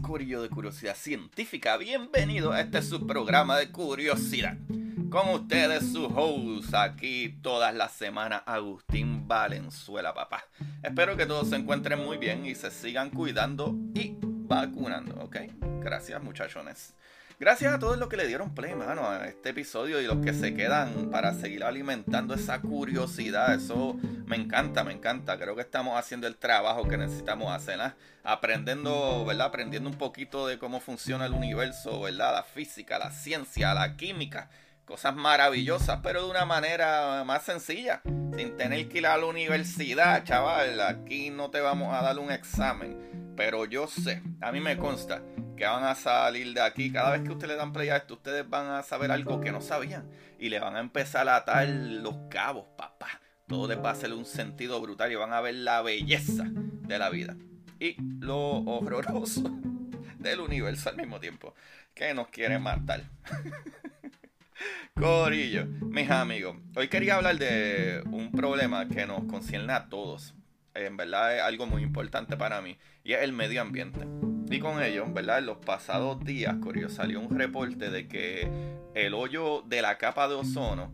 Curio de Curiosidad Científica. Bienvenido a este subprograma de curiosidad. Con ustedes, su host, aquí todas las semanas, Agustín Valenzuela, papá. Espero que todos se encuentren muy bien y se sigan cuidando y vacunando, ¿ok? Gracias, muchachones. Gracias a todos los que le dieron play, mano, a este episodio y los que se quedan para seguir alimentando esa curiosidad. Eso me encanta, me encanta. Creo que estamos haciendo el trabajo que necesitamos hacer, ¿ah? Aprendiendo, ¿verdad? Aprendiendo un poquito de cómo funciona el universo, ¿verdad? La física, la ciencia, la química. Cosas maravillosas, pero de una manera más sencilla. Sin tener que ir a la universidad, chaval. Aquí no te vamos a dar un examen. Pero yo sé, a mí me consta que van a salir de aquí. Cada vez que ustedes le dan play a esto, ustedes van a saber algo que no sabían. Y le van a empezar a atar los cabos, papá. Todo les va a hacer un sentido brutal y van a ver la belleza de la vida. Y lo horroroso del universo al mismo tiempo. Que nos quiere matar. Corillo, mis amigos. Hoy quería hablar de un problema que nos concierne a todos. En verdad es algo muy importante para mí. Y es el medio ambiente. Y con ello, ¿verdad? En los pasados días, Corillo, salió un reporte de que el hoyo de la capa de ozono,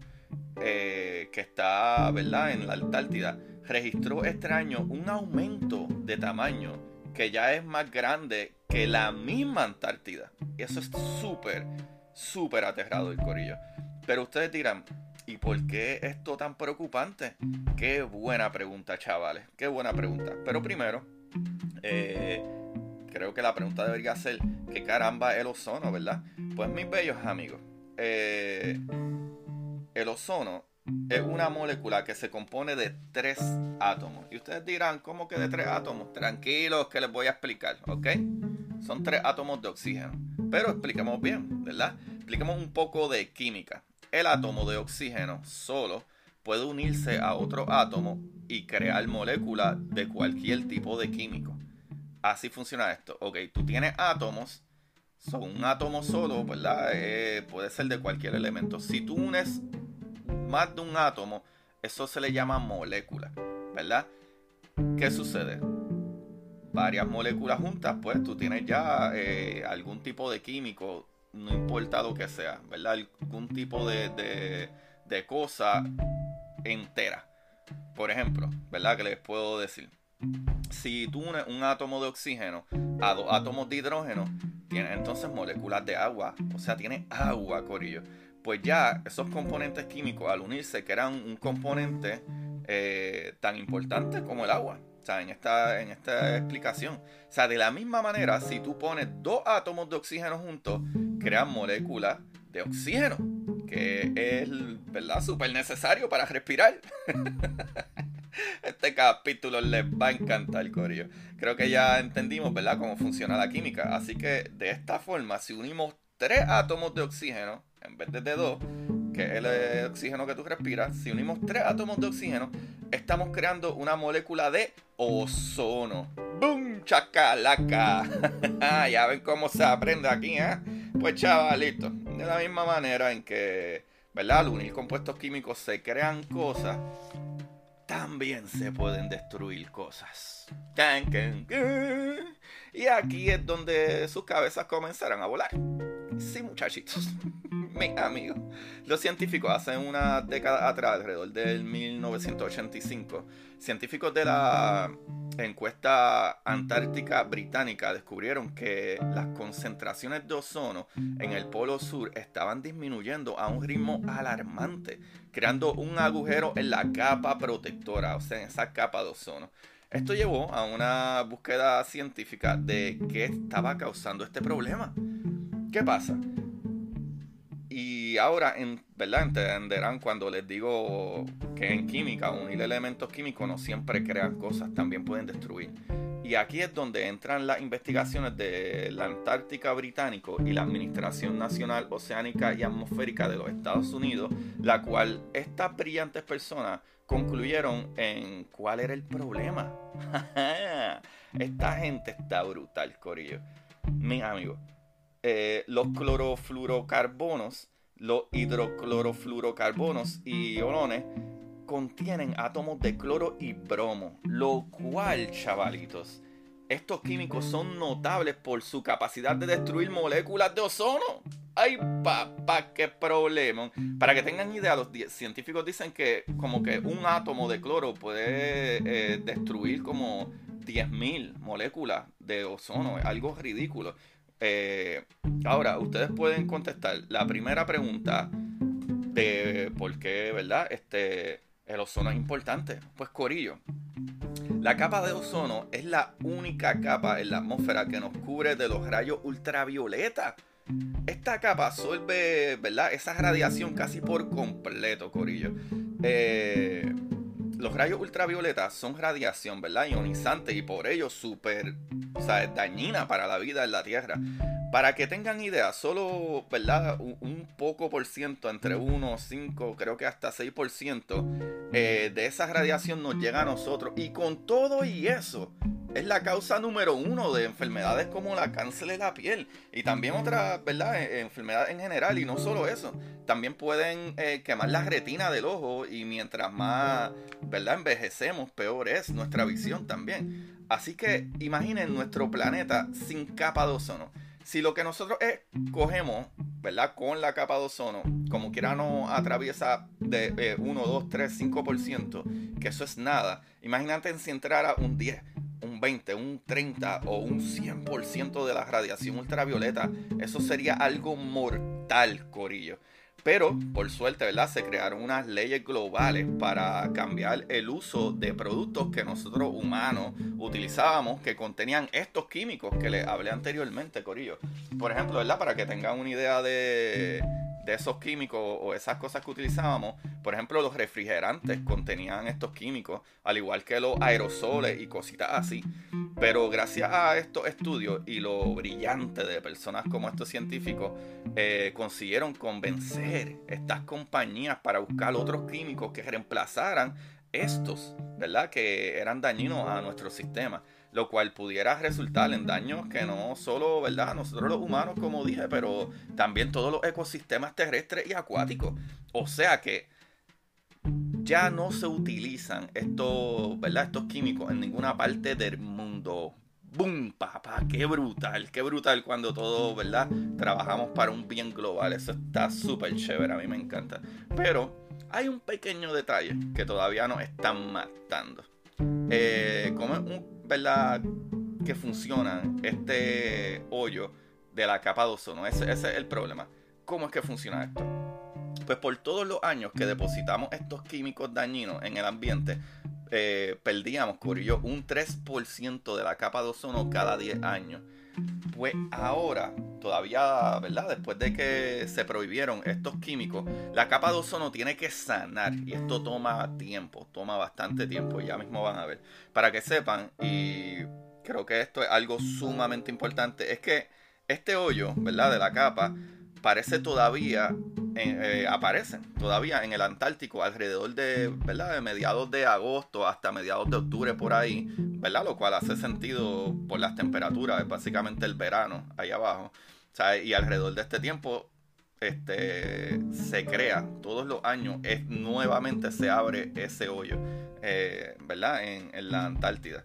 eh, que está, ¿verdad? En la Antártida, registró este año un aumento de tamaño que ya es más grande que la misma Antártida. Y eso es súper, súper aterrador, Corillo. Pero ustedes dirán, ¿y por qué esto tan preocupante? Qué buena pregunta, chavales. Qué buena pregunta. Pero primero, eh, creo que la pregunta debería ser, ¿qué caramba es el ozono, verdad? Pues mis bellos amigos, eh, el ozono es una molécula que se compone de tres átomos. Y ustedes dirán, ¿cómo que de tres átomos? Tranquilos que les voy a explicar, ¿ok? Son tres átomos de oxígeno. Pero expliquemos bien, ¿verdad? Expliquemos un poco de química. El átomo de oxígeno solo puede unirse a otro átomo y crear moléculas de cualquier tipo de químico. Así funciona esto. Ok, tú tienes átomos. Son un átomo solo, ¿verdad? Eh, puede ser de cualquier elemento. Si tú unes más de un átomo, eso se le llama molécula, ¿verdad? ¿Qué sucede? Varias moléculas juntas, pues tú tienes ya eh, algún tipo de químico, no importa lo que sea, ¿verdad? Algún tipo de, de, de cosa entera. Por ejemplo, ¿verdad? Que les puedo decir. Si tú unes un átomo de oxígeno a dos átomos de hidrógeno, tiene entonces moléculas de agua. O sea, tiene agua, corillo. Pues ya esos componentes químicos al unirse crean un componente eh, tan importante como el agua. O sea, en esta, en esta explicación. O sea, de la misma manera, si tú pones dos átomos de oxígeno juntos, crean moléculas de oxígeno, que es, ¿verdad?, súper necesario para respirar. Este capítulo les va a encantar, Corio. Creo que ya entendimos, ¿verdad?, cómo funciona la química. Así que de esta forma, si unimos tres átomos de oxígeno, en vez de dos, que es el oxígeno que tú respiras, si unimos tres átomos de oxígeno, estamos creando una molécula de ozono. ¡Bum! ¡Chacalaca! ya ven cómo se aprende aquí, ¿eh? Pues chavalito, de la misma manera en que, ¿verdad? Al unir compuestos químicos se crean cosas, también se pueden destruir cosas. Y aquí es donde sus cabezas comenzarán a volar. Sí, muchachitos, mi amigo. Los científicos hace una década atrás, alrededor del 1985, científicos de la encuesta antártica británica descubrieron que las concentraciones de ozono en el polo sur estaban disminuyendo a un ritmo alarmante, creando un agujero en la capa protectora, o sea, en esa capa de ozono. Esto llevó a una búsqueda científica de qué estaba causando este problema. ¿Qué pasa? Y ahora, en, ¿verdad? Entenderán cuando les digo que en química unir elementos químicos no siempre crean cosas, también pueden destruir. Y aquí es donde entran las investigaciones de la Antártica Británico y la Administración Nacional Oceánica y Atmosférica de los Estados Unidos, la cual estas brillantes personas concluyeron en cuál era el problema. Esta gente está brutal, Corillo. Mi amigo, eh, los clorofluorocarbonos, los hidroclorofluorocarbonos y olones contienen átomos de cloro y bromo, lo cual, chavalitos, estos químicos son notables por su capacidad de destruir moléculas de ozono. ¡Ay, papá, qué problema! Para que tengan idea, los científicos dicen que como que un átomo de cloro puede eh, destruir como 10.000 moléculas de ozono. Algo ridículo. Eh, ahora, ustedes pueden contestar la primera pregunta de por qué, ¿verdad? Este, el ozono es importante. Pues Corillo, la capa de ozono es la única capa en la atmósfera que nos cubre de los rayos ultravioleta. Esta capa absorbe, ¿verdad? Esa radiación casi por completo, Corillo. Eh, los rayos ultravioleta son radiación, ¿verdad? Ionizante y por ello súper, o sea, dañina para la vida en la Tierra. Para que tengan idea, solo, ¿verdad? Un, poco por ciento, entre 1, 5, creo que hasta 6 por ciento eh, de esa radiación nos llega a nosotros. Y con todo y eso, es la causa número uno de enfermedades como la cáncer de la piel y también otras, ¿verdad? E, enfermedades en general y no solo eso, también pueden eh, quemar la retina del ojo y mientras más, ¿verdad? Envejecemos, peor es nuestra visión también. Así que imaginen nuestro planeta sin capa de ozono. Si lo que nosotros cogemos, ¿verdad? Con la capa de ozono, como quiera no atraviesa de 1, 2, 3, 5%, que eso es nada. Imagínate si entrara un 10, un 20, un 30 o un 100% de la radiación ultravioleta. Eso sería algo mortal, Corillo. Pero, por suerte, ¿verdad? Se crearon unas leyes globales para cambiar el uso de productos que nosotros humanos utilizábamos que contenían estos químicos que les hablé anteriormente, Corillo. Por ejemplo, ¿verdad? Para que tengan una idea de, de esos químicos o esas cosas que utilizábamos, por ejemplo, los refrigerantes contenían estos químicos, al igual que los aerosoles y cositas así. Pero gracias a estos estudios y lo brillante de personas como estos científicos, eh, consiguieron convencer estas compañías para buscar otros químicos que reemplazaran estos, ¿verdad? Que eran dañinos a nuestro sistema lo cual pudiera resultar en daños que no solo, ¿verdad? Nosotros los humanos, como dije, pero también todos los ecosistemas terrestres y acuáticos. O sea que ya no se utilizan estos, ¿verdad? Estos químicos en ninguna parte del mundo. ¡Bum! Papá, qué brutal, qué brutal cuando todos, ¿verdad? Trabajamos para un bien global. Eso está súper chévere, a mí me encanta. Pero hay un pequeño detalle que todavía nos están matando. Eh, como un verdad que funciona este hoyo de la capa de ozono. Ese, es el problema. ¿Cómo es que funciona esto? Pues por todos los años que depositamos estos químicos dañinos en el ambiente, eh, perdíamos, corrió un 3% de la capa de ozono cada 10 años. Pues ahora, todavía, ¿verdad? Después de que se prohibieron estos químicos, la capa de ozono tiene que sanar y esto toma tiempo, toma bastante tiempo, ya mismo van a ver. Para que sepan, y creo que esto es algo sumamente importante, es que este hoyo, ¿verdad? De la capa parece todavía eh, aparecen todavía en el Antártico alrededor de, ¿verdad? de mediados de agosto hasta mediados de octubre por ahí, ¿verdad? Lo cual hace sentido por las temperaturas, es básicamente el verano ahí abajo. y alrededor de este tiempo este, se crea todos los años, es, nuevamente se abre ese hoyo, eh, ¿verdad? En, en la Antártida.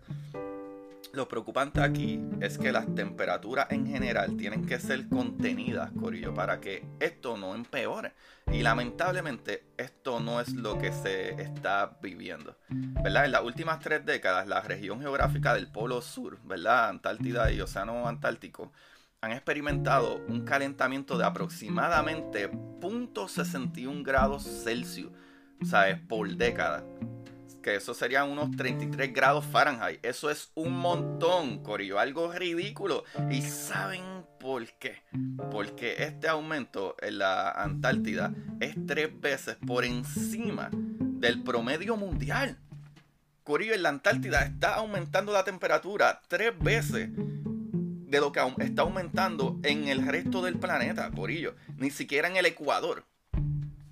Lo preocupante aquí es que las temperaturas en general tienen que ser contenidas, Corillo, para que esto no empeore. Y lamentablemente esto no es lo que se está viviendo. ¿Verdad? En las últimas tres décadas, la región geográfica del Polo Sur, ¿verdad? Antártida y Océano Antártico, han experimentado un calentamiento de aproximadamente 0.61 grados Celsius, ¿sabes? Por década que eso serían unos 33 grados Fahrenheit. Eso es un montón, Corillo, algo ridículo. ¿Y saben por qué? Porque este aumento en la Antártida es tres veces por encima del promedio mundial. Corillo, en la Antártida está aumentando la temperatura tres veces de lo que está aumentando en el resto del planeta, Corillo. Ni siquiera en el Ecuador.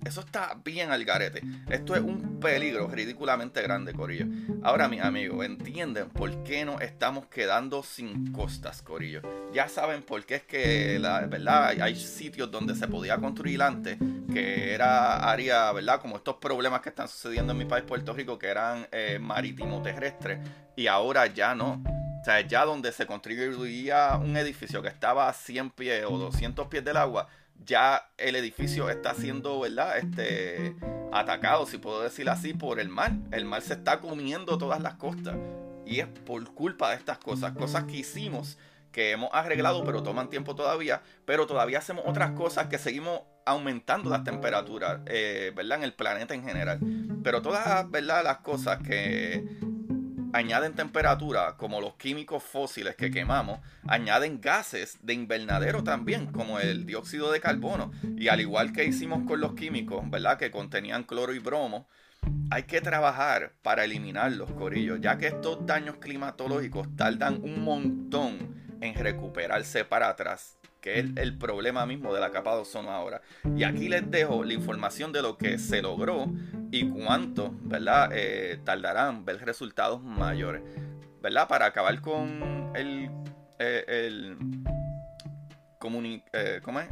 Eso está bien al garete. Esto es un peligro ridículamente grande, Corillo. Ahora, mis amigos, entienden por qué nos estamos quedando sin costas, Corillo. Ya saben por qué es que, verdad, hay sitios donde se podía construir antes, que era área, ¿verdad? Como estos problemas que están sucediendo en mi país, Puerto Rico, que eran eh, marítimo terrestres, y ahora ya no. O sea, ya donde se construía un edificio que estaba a 100 pies o 200 pies del agua, ya el edificio está siendo, ¿verdad? Este, atacado, si puedo decir así, por el mar. El mar se está comiendo todas las costas. Y es por culpa de estas cosas, cosas que hicimos, que hemos arreglado, pero toman tiempo todavía. Pero todavía hacemos otras cosas que seguimos aumentando las temperaturas, eh, ¿verdad? En el planeta en general. Pero todas, ¿verdad? Las cosas que añaden temperatura, como los químicos fósiles que quemamos, añaden gases de invernadero también, como el dióxido de carbono. Y al igual que hicimos con los químicos, ¿verdad? Que contenían cloro y bromo, hay que trabajar para eliminar los corillos, ya que estos daños climatológicos tardan un montón en recuperarse para atrás que es el problema mismo de la capa de ozono ahora. Y aquí les dejo la información de lo que se logró y cuánto, ¿verdad? Eh, tardarán ver resultados mayores, ¿verdad? Para acabar con el, eh, el eh, ¿cómo es?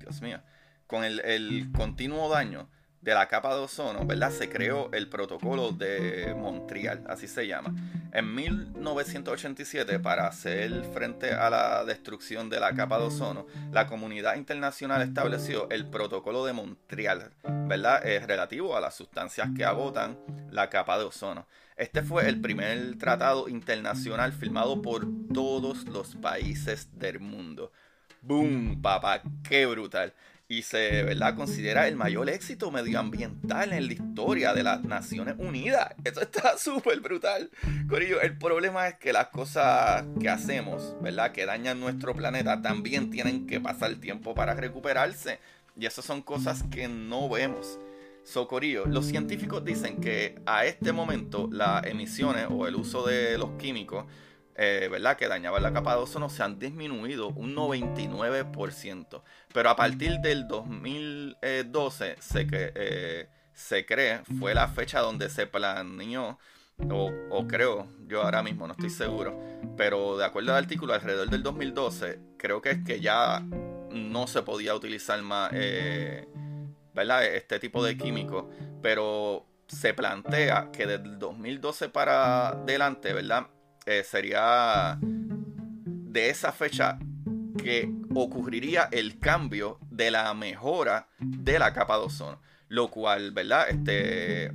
Dios mío, con el, el continuo daño de la capa de ozono, ¿verdad? Se creó el protocolo de Montreal, así se llama. En 1987, para hacer frente a la destrucción de la capa de ozono, la comunidad internacional estableció el protocolo de Montreal, ¿verdad? Es relativo a las sustancias que agotan la capa de ozono. Este fue el primer tratado internacional firmado por todos los países del mundo. ¡Boom, papá! ¡Qué brutal! Y se ¿verdad? considera el mayor éxito medioambiental en la historia de las Naciones Unidas. Eso está súper brutal. Corillo, el problema es que las cosas que hacemos, ¿verdad? que dañan nuestro planeta, también tienen que pasar tiempo para recuperarse. Y esas son cosas que no vemos. Socorillo, los científicos dicen que a este momento las emisiones o el uso de los químicos eh, ¿verdad? que dañaban la capa de ozono se han disminuido un 99%. Pero a partir del 2012 se, eh, se cree, fue la fecha donde se planeó, o, o, creo, yo ahora mismo no estoy seguro, pero de acuerdo al artículo, alrededor del 2012, creo que es que ya no se podía utilizar más, eh, ¿verdad? Este tipo de químicos, pero se plantea que desde el 2012 para adelante, ¿verdad? Eh, sería de esa fecha que ocurriría el cambio de la mejora de la capa de ozono. Lo cual, ¿verdad? Este,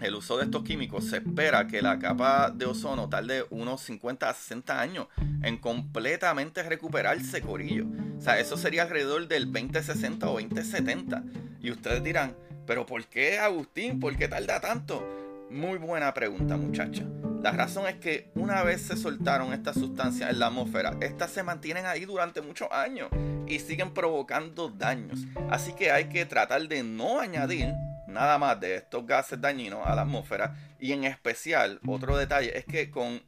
el uso de estos químicos se espera que la capa de ozono tarde unos 50 a 60 años en completamente recuperarse, corillo. O sea, eso sería alrededor del 2060 o 2070. Y ustedes dirán, ¿pero por qué, Agustín? ¿Por qué tarda tanto? Muy buena pregunta, muchacha. La razón es que una vez se soltaron estas sustancias en la atmósfera, estas se mantienen ahí durante muchos años y siguen provocando daños. Así que hay que tratar de no añadir nada más de estos gases dañinos a la atmósfera. Y en especial, otro detalle es que con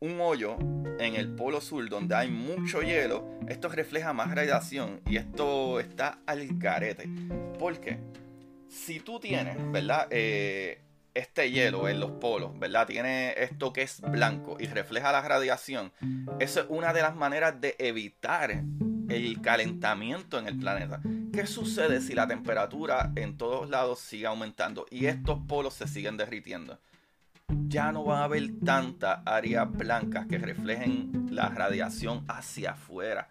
un hoyo en el polo sur donde hay mucho hielo, esto refleja más radiación y esto está al carete. ¿Por qué? Si tú tienes, ¿verdad? Eh, este hielo en los polos, ¿verdad? Tiene esto que es blanco y refleja la radiación. Eso es una de las maneras de evitar el calentamiento en el planeta. ¿Qué sucede si la temperatura en todos lados sigue aumentando y estos polos se siguen derritiendo? ya no va a haber tantas áreas blancas que reflejen la radiación hacia afuera.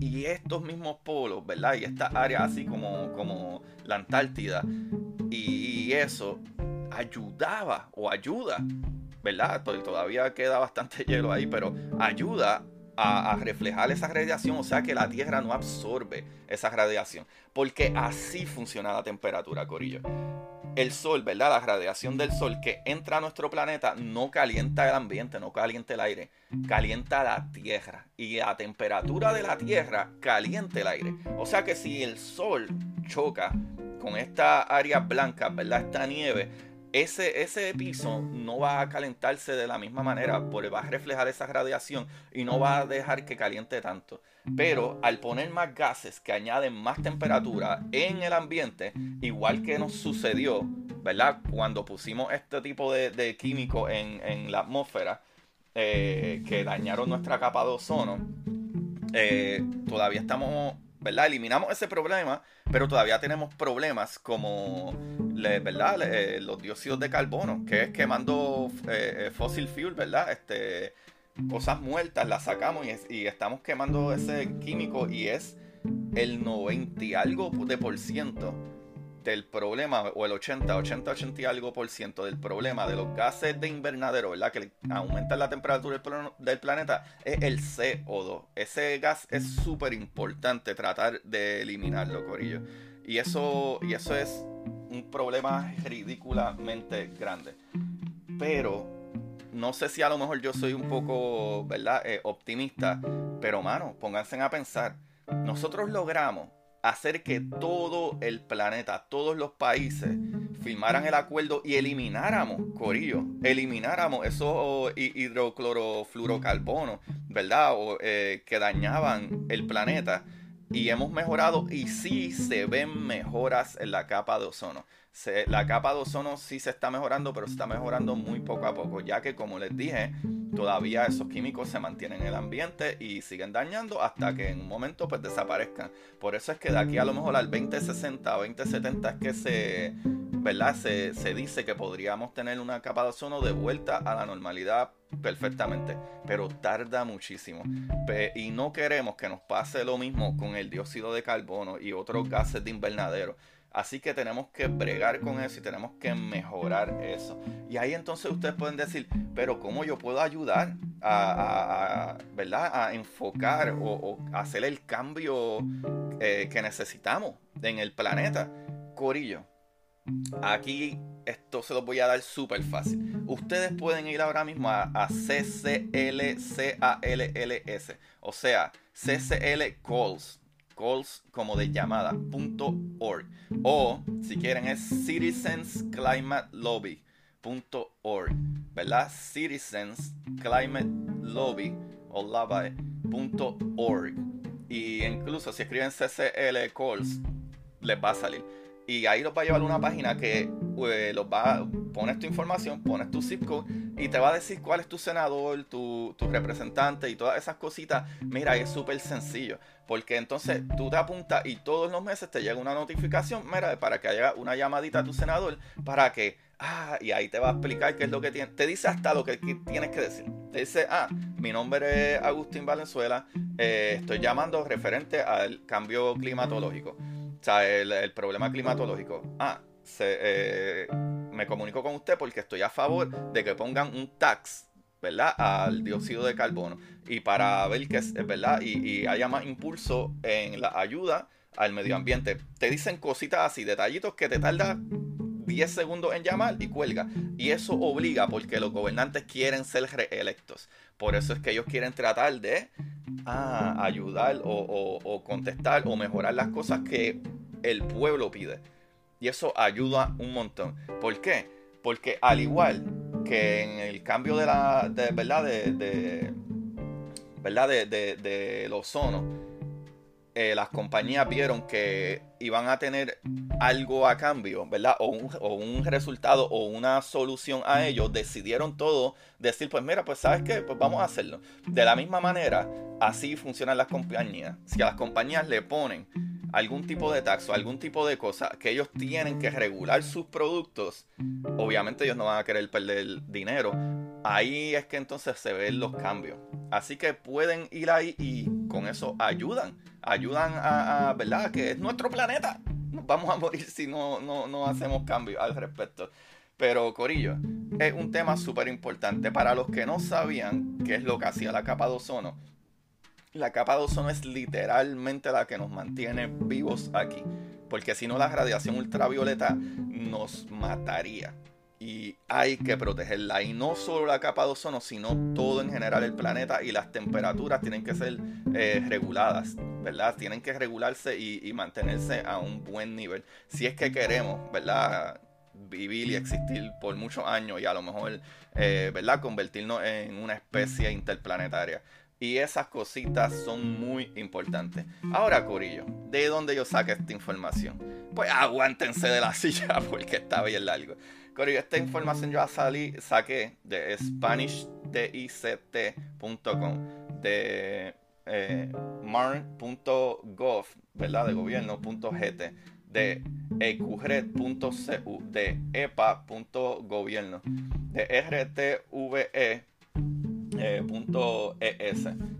Y estos mismos polos, ¿verdad? Y estas áreas así como, como la Antártida. Y eso ayudaba o ayuda, ¿verdad? Todavía queda bastante hielo ahí, pero ayuda a, reflejar esa radiación, o sea que la Tierra no absorbe esa radiación, porque así funciona la temperatura, Corillo. El sol, ¿verdad? La radiación del sol que entra a nuestro planeta no calienta el ambiente, no calienta el aire, calienta la Tierra. Y la temperatura de la Tierra calienta el aire. O sea que si el sol choca con esta área blanca, ¿verdad? Esta nieve, ese, ese piso no va a calentarse de la misma manera, porque va a reflejar esa radiación y no va a dejar que caliente tanto. Pero al poner más gases que añaden más temperatura en el ambiente, igual que nos sucedió, ¿verdad? Cuando pusimos este tipo de, de químico en, la atmósfera, eh, que dañaron nuestra capa de ozono, eh, todavía estamos ¿verdad? Eliminamos ese problema, pero todavía tenemos problemas como, ¿verdad? Eh, los dióxidos de carbono, que es quemando eh, eh, fossil fuel, ¿verdad? Este, cosas muertas, las sacamos y, y, estamos quemando ese químico y es el 90 y algo de por ciento del problema, o el 80, 80, 80 y algo por ciento del problema de los gases de invernadero, ¿verdad? Que aumentan la temperatura del, planeta, es el CO2. Ese gas es súper importante tratar de eliminarlo, Corillo. Y eso, y eso es un problema ridículamente grande. Pero no sé si a lo mejor yo soy un poco, ¿verdad? Eh, optimista. Pero, mano, pónganse a pensar. Nosotros logramos hacer que todo el planeta, todos los países firmaran el acuerdo y elimináramos, Corillo, elimináramos esos hidroclorofluorocarbonos, ¿verdad? O, eh, que dañaban el planeta. Y hemos mejorado y sí se ven mejoras en la capa de ozono la capa de ozono sí se está mejorando, pero se está mejorando muy poco a poco, ya que como les dije, todavía esos químicos se mantienen en el ambiente y siguen dañando hasta que en un momento pues desaparezcan. Por eso es que de aquí a lo mejor al 2060 o 2070 es que se, ¿verdad? Se, se dice que podríamos tener una capa de ozono de vuelta a la normalidad perfectamente, pero tarda muchísimo. Y no queremos que nos pase lo mismo con el dióxido de carbono y otros gases de invernadero Así que tenemos que bregar con eso y tenemos que mejorar eso. Y ahí entonces ustedes pueden decir, pero ¿cómo yo puedo ayudar a, ¿verdad? a enfocar o, hacer el cambio eh, que necesitamos en el planeta? Corillo, aquí esto se lo voy a dar súper fácil. Ustedes pueden ir ahora mismo a, a CCLCALLS, o sea, CCL Calls calls como de llamada.org o si quieren es citizensclimatелobby.org, ¿verdad? Citizens Climate Lobby o lobby.org y incluso si escriben CCL calls les va a salir y ahí los va a llevar a una página que eh, los va pones tu información, pones tu zip code y te va a decir cuál es tu senador, tu, tu representante y todas esas cositas. Mira, es súper sencillo, porque entonces tú te apuntas y todos los meses te llega una notificación, mira, para que haya una llamadita a tu senador, para que, ah, y ahí te va a explicar qué es lo que tiene. Te dice hasta lo que tienes que decir. Te dice, ah, mi nombre es Agustín Valenzuela, eh, estoy llamando referente al cambio climatológico. O sea, el, problema climatológico. Ah, eh, me comunico con usted porque estoy a favor de que pongan un tax, ¿verdad? Al dióxido de carbono. Y para ver que es, ¿verdad? Y, haya más impulso en la ayuda al medio ambiente. Te dicen cositas así, detallitos que te tarda 10 segundos en llamar y cuelga. Y eso obliga porque los gobernantes quieren ser reelectos. Por eso es que ellos quieren tratar de ah, ayudar o, contestar o mejorar las cosas que el pueblo pide. Y eso ayuda un montón. ¿Por qué? Porque al igual que en el cambio de la, ¿verdad? De, ¿verdad? De, de, del ozono, eh, las compañías vieron que iban a tener algo a cambio, ¿verdad? O un, resultado o una solución a ello, decidieron todo decir, pues mira, pues sabes qué, pues vamos a hacerlo. De la misma manera, así funcionan las compañías. Si a las compañías le ponen algún tipo de taxo, algún tipo de cosa que ellos tienen que regular sus productos, obviamente ellos no van a querer perder dinero. Ahí es que entonces se ven los cambios. Así que pueden ir ahí y con eso ayudan. Ayudan a, ¿verdad? Que es nuestro planeta. Nos vamos a morir si no, no, no hacemos cambios al respecto. Pero Corillo, es un tema súper importante. Para los que no sabían qué es lo que hacía la capa de ozono, la capa de ozono es literalmente la que nos mantiene vivos aquí. Porque si no, la radiación ultravioleta nos mataría. Y hay que protegerla. Y no solo la capa de ozono, sino todo en general el planeta. Y las temperaturas tienen que ser eh, reguladas, ¿verdad? Tienen que regularse y, mantenerse a un buen nivel. Si es que queremos, ¿verdad? vivir y existir por muchos años y a lo mejor, eh, ¿verdad? Convertirnos en una especie interplanetaria. Y esas cositas son muy importantes. Ahora, Corillo, ¿de dónde yo saqué esta información? Pues aguántense de la silla porque está bien largo. Corillo, esta información yo salí, saqué de SpanishDICT.com, de eh, marn.gov, ¿verdad? De gobierno.gt de ecugred.cu, de epa.gobierno, de rtve.es, eh,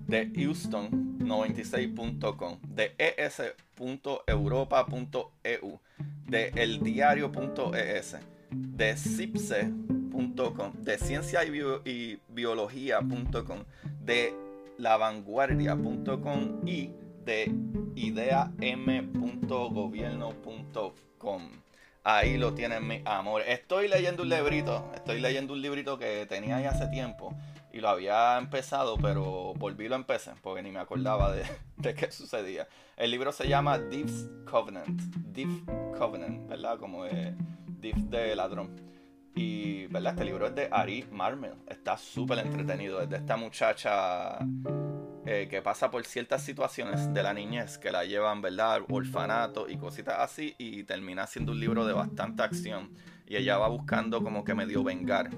de houston96.com, de es.europa.eu, de eldiario.es, de cipse.com, de ciencia y, biología.com, de lavanguardia.com y de ideam.gobierno.com. Ahí lo tienen mi amor. Estoy leyendo un librito, estoy leyendo un librito que tenía hace tiempo y lo había empezado, pero volví lo empecé porque ni me acordaba de, de qué sucedía. El libro se llama Deep's Covenant, Deep Covenant, ¿verdad? Como Deep de ladrón. Y, ¿verdad? Este libro es de Ari Marmel. Está súper entretenido. Es de esta muchacha eh, que pasa por ciertas situaciones de la niñez que la llevan, ¿verdad? Orfanato y cositas así y termina siendo un libro de bastante acción y ella va buscando como que medio vengar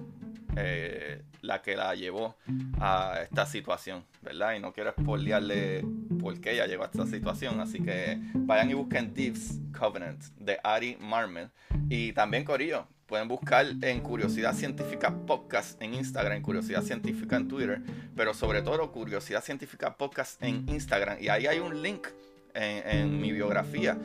eh, la que la llevó a esta situación, ¿verdad? Y no quiero spoilearle por qué ella llegó a esta situación, así que vayan y busquen Thieves Covenant de Ari Marmel y también Corillo, Pueden buscar en Curiosidad Científica Podcast en Instagram, Curiosidad Científica en Twitter, pero sobre todo Curiosidad Científica Podcast en Instagram. Y ahí hay un link en, mi biografía,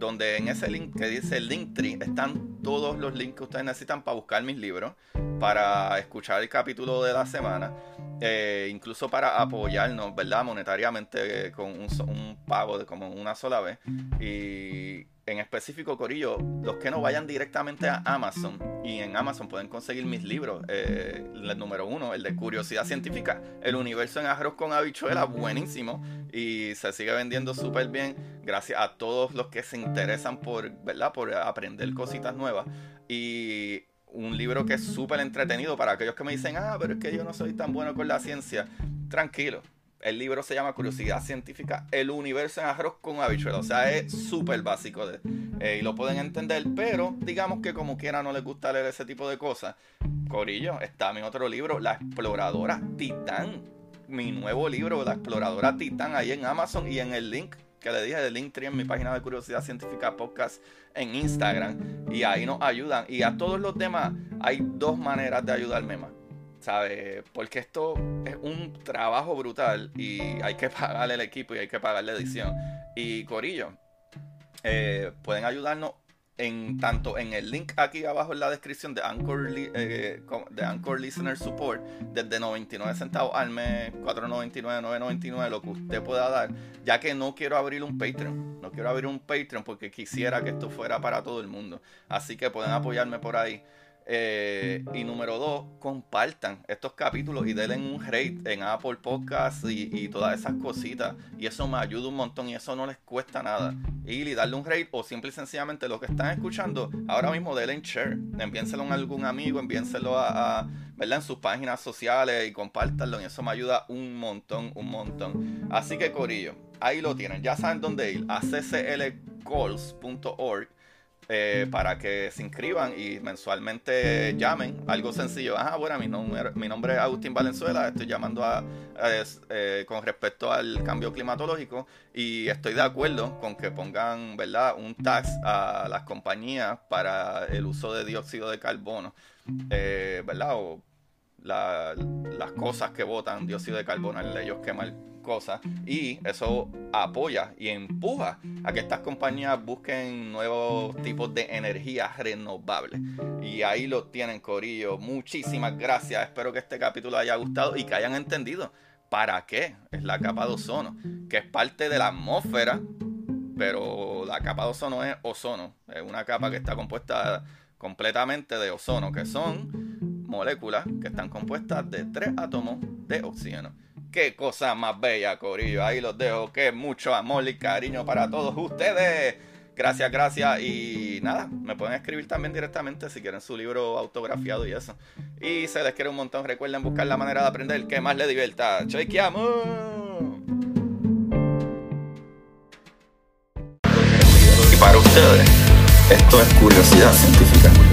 donde en ese link que dice Linktree están todos los links que ustedes necesitan para buscar mis libros, para escuchar el capítulo de la semana, eh, incluso para apoyarnos, ¿verdad? Monetariamente con un, un pago de como una sola vez. Y en específico, Corillo, los que no vayan directamente a Amazon y en Amazon pueden conseguir mis libros. Eh, el número uno, el de Curiosidad Científica, El Universo en Arroz con Habichuela, buenísimo y se sigue vendiendo súper bien gracias a todos los que se interesan por, ¿verdad? por aprender cositas nuevas. Y un libro que es súper entretenido para aquellos que me dicen, ah, pero es que yo no soy tan bueno con la ciencia. Tranquilo, el libro se llama Curiosidad Científica, el universo en arroz con habichuela. O sea, es súper básico eh, y lo pueden entender, pero digamos que como quiera no les gusta leer ese tipo de cosas. Corillo, está mi otro libro, La Exploradora Titán. Mi nuevo libro, La Exploradora Titán, ahí en Amazon y en el link que le dije de Linktree en mi página de Curiosidad Científica Podcast en Instagram. Y ahí nos ayudan. Y a todos los demás hay dos maneras de ayudarme más ¿sabes? Porque esto es un trabajo brutal y hay que pagarle el equipo y hay que pagarle edición. Y Corillo, eh, pueden ayudarnos en tanto en el link aquí abajo en la descripción de Anchor, eh, de Anchor Listener Support desde 99 centavos al mes, 4.99, 9.99, lo que usted pueda dar, ya que no quiero abrir un Patreon, no quiero abrir un Patreon porque quisiera que esto fuera para todo el mundo, así que pueden apoyarme por ahí. Eh, y número dos, compartan estos capítulos y denle un rate en Apple Podcasts y, todas esas cositas. Y eso me ayuda un montón y eso no les cuesta nada. Y darle un rate o simple y sencillamente lo que están escuchando, ahora mismo denle en share. Enviénselo a algún amigo, enviénselo a, ¿verdad? en sus páginas sociales y compártanlo. Y eso me ayuda un montón, un montón. Así que Corillo, ahí lo tienen. Ya saben dónde ir. A cclcalls.org eh, para que se inscriban y mensualmente llamen. Algo sencillo. Ajá, bueno, mi nombre, mi nombre es Agustín Valenzuela. Estoy llamando a, eh, con respecto al cambio climatológico y estoy de acuerdo con que pongan, ¿verdad?, un tax a las compañías para el uso de dióxido de carbono, eh, ¿verdad? O las cosas que votan dióxido de carbono, el ellos quemar cosas y eso apoya y empuja a que estas compañías busquen nuevos tipos de energía renovable. Y ahí lo tienen Corillo. Muchísimas gracias. Espero que este capítulo haya gustado y que hayan entendido para qué es la capa de ozono que es parte de la atmósfera pero la capa de ozono es ozono. Es una capa que está compuesta completamente de ozono que son moléculas que están compuestas de tres átomos de oxígeno Qué cosa más bella, Corillo. Ahí los dejo. Que mucho amor y cariño para todos ustedes. Gracias, gracias. Y nada, me pueden escribir también directamente si quieren su libro autografiado y eso. Y se les quiere un montón. Recuerden buscar la manera de aprender que más les divierta. ¡Chequeamos! Y para ustedes, esto es curiosidad científica.